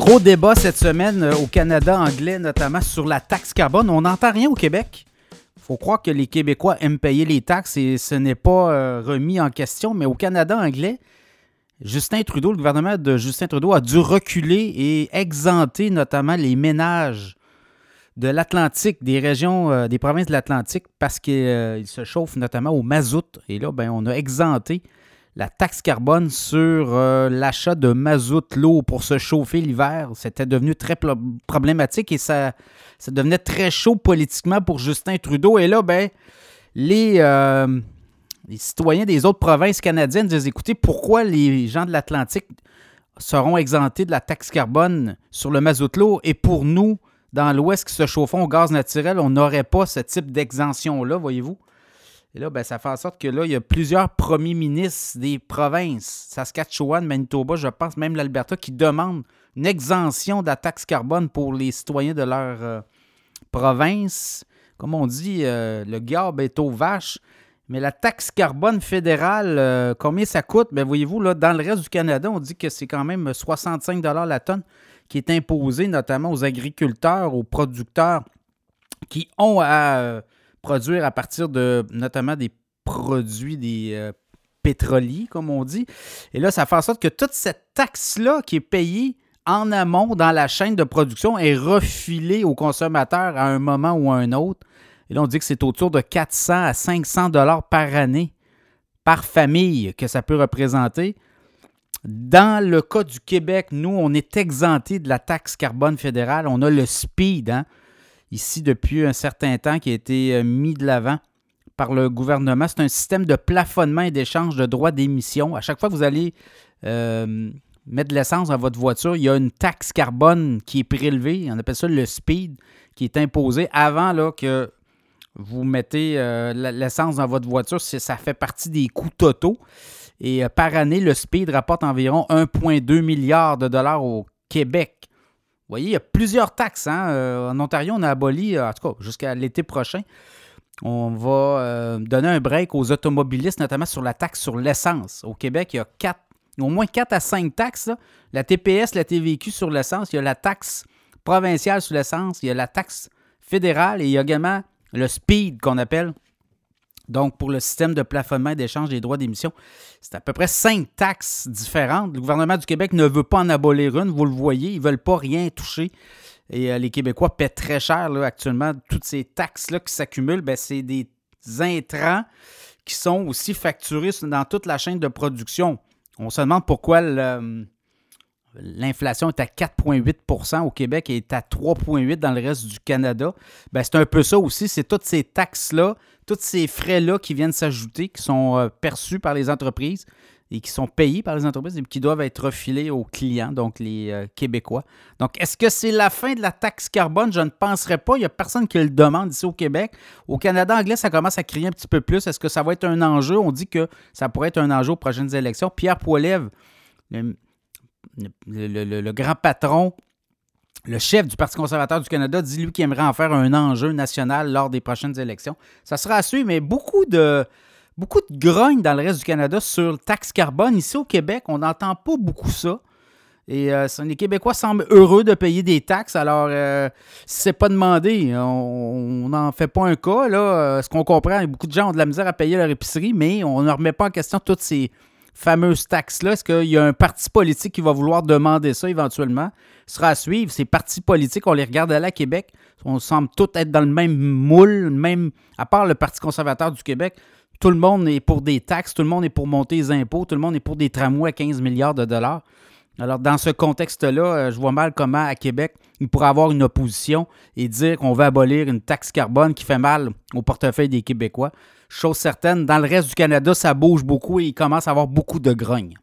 Gros débat cette semaine euh, au Canada anglais, notamment sur la taxe carbone. On n'entend rien au Québec. Il faut croire que les Québécois aiment payer les taxes et ce n'est pas euh, remis en question. Mais au Canada anglais, Justin Trudeau, le gouvernement de Justin Trudeau a dû reculer et exempter notamment les ménages de l'Atlantique, des régions, euh, des provinces de l'Atlantique, parce qu'ils se chauffent notamment au mazout. Et là, ben, on a exempté la taxe carbone sur euh, l'achat de mazout pour se chauffer l'hiver. C'était devenu très problématique et ça, devenait très chaud politiquement pour Justin Trudeau. Et là, ben, les, euh, citoyens des autres provinces canadiennes disent écoutez, pourquoi les gens de l'Atlantique seront exemptés de la taxe carbone sur le mazout et pour nous, dans l'Ouest qui se chauffons au gaz naturel, on n'aurait pas ce type d'exemption-là, voyez-vous? Et là, ben, ça fait en sorte que là, il y a plusieurs premiers ministres des provinces, Saskatchewan, Manitoba, je pense même l'Alberta, qui demandent une exemption de la taxe carbone pour les citoyens de leur euh, province. Comme on dit, euh, le garbe est aux vaches. Mais la taxe carbone fédérale, euh, combien ça coûte? Ben, voyez-vous, là, dans le reste du Canada, on dit que c'est quand même 65 la tonne qui est imposée notamment aux agriculteurs, aux producteurs qui ont à produire à partir de notamment des produits, des euh, pétroliers, comme on dit. Et là, ça fait en sorte que toute cette taxe-là qui est payée en amont dans la chaîne de production est refilée aux consommateurs à un moment ou à un autre. Et là, on dit que c'est autour de 400 à 500 dollars par année, par famille, que ça peut représenter. Dans le cas du Québec, nous, on est exempté de la taxe carbone fédérale. On a le SPEED, hein? Ici depuis un certain temps qui a été euh, mis de l'avant par le gouvernement. C'est un système de plafonnement et d'échange de droits d'émission. À chaque fois que vous allez euh, mettre de l'essence dans votre voiture, il y a une taxe carbone qui est prélevée. On appelle ça le speed, qui est imposé avant que vous mettez euh, l'essence dans votre voiture. Ça fait partie des coûts totaux. Et par année, le speed rapporte environ 1,2 milliard de dollars au Québec. Vous voyez, il y a plusieurs taxes. Hein. Euh, en Ontario, on a aboli, euh, en tout cas jusqu'à l'été prochain, on va euh, donner un break aux automobilistes, notamment sur la taxe sur l'essence. Au Québec, il y a quatre, au moins 4 à 5 taxes. La TPS, la TVQ sur l'essence, il y a la taxe provinciale sur l'essence, il y a la taxe fédérale et il y a également le speed qu'on appelle donc, pour le système de plafonnement et d'échange des droits d'émission, c'est à peu près cinq taxes différentes. Le gouvernement du Québec ne veut pas en abolir une, vous le voyez, ils ne veulent pas rien toucher. Et euh, les Québécois paient très cher actuellement. Toutes ces taxes-là qui s'accumulent, ben, c'est des intrants qui sont aussi facturés dans toute la chaîne de production. On se demande pourquoi L'inflation est à 4,8% au Québec et est à 3,8% dans le reste du Canada. Ben, c'est un peu ça aussi. C'est toutes ces taxes-là, tous ces frais-là qui viennent s'ajouter, qui sont euh, perçus par les entreprises et qui sont payés par les entreprises et qui doivent être refilés aux clients, donc les euh, Québécois. Donc, est-ce que c'est la fin de la taxe carbone? Je ne penserais pas. Il n'y a personne qui le demande ici au Québec. Au Canada anglais, ça commence à crier un petit peu plus. Est-ce que ça va être un enjeu? On dit que ça pourrait être un enjeu aux prochaines élections. Pierre Poilève, le, grand patron, le chef du Parti conservateur du Canada, dit lui qu'il aimerait en faire un enjeu national lors des prochaines élections. Ça sera à mais beaucoup de, beaucoup de grogne dans le reste du Canada sur le taxe carbone. Ici au Québec, on n'entend pas beaucoup ça. Et euh, les Québécois semblent heureux de payer des taxes. Alors, euh, c'est pas demandé, on n'en fait pas un cas. Là, euh, ce qu'on comprend, beaucoup de gens ont de la misère à payer leur épicerie, mais on ne remet pas en question toutes ces, fameuse taxe-là? Est-ce qu'il y a un parti politique qui va vouloir demander ça éventuellement? Ce sera à suivre. Ces partis politiques, on les regarde à la Québec. On semble tous être dans le même moule, même, à part le Parti conservateur du Québec. Tout le monde est pour des taxes, tout le monde est pour monter les impôts, tout le monde est pour des tramways à 15 milliards de dollars. Alors, dans ce contexte-là, euh, je vois mal comment, à Québec, il pourrait avoir une opposition et dire qu'on veut abolir une taxe carbone qui fait mal au portefeuille des Québécois. Chose certaine, dans le reste du Canada, ça bouge beaucoup et il commence à avoir beaucoup de grogne.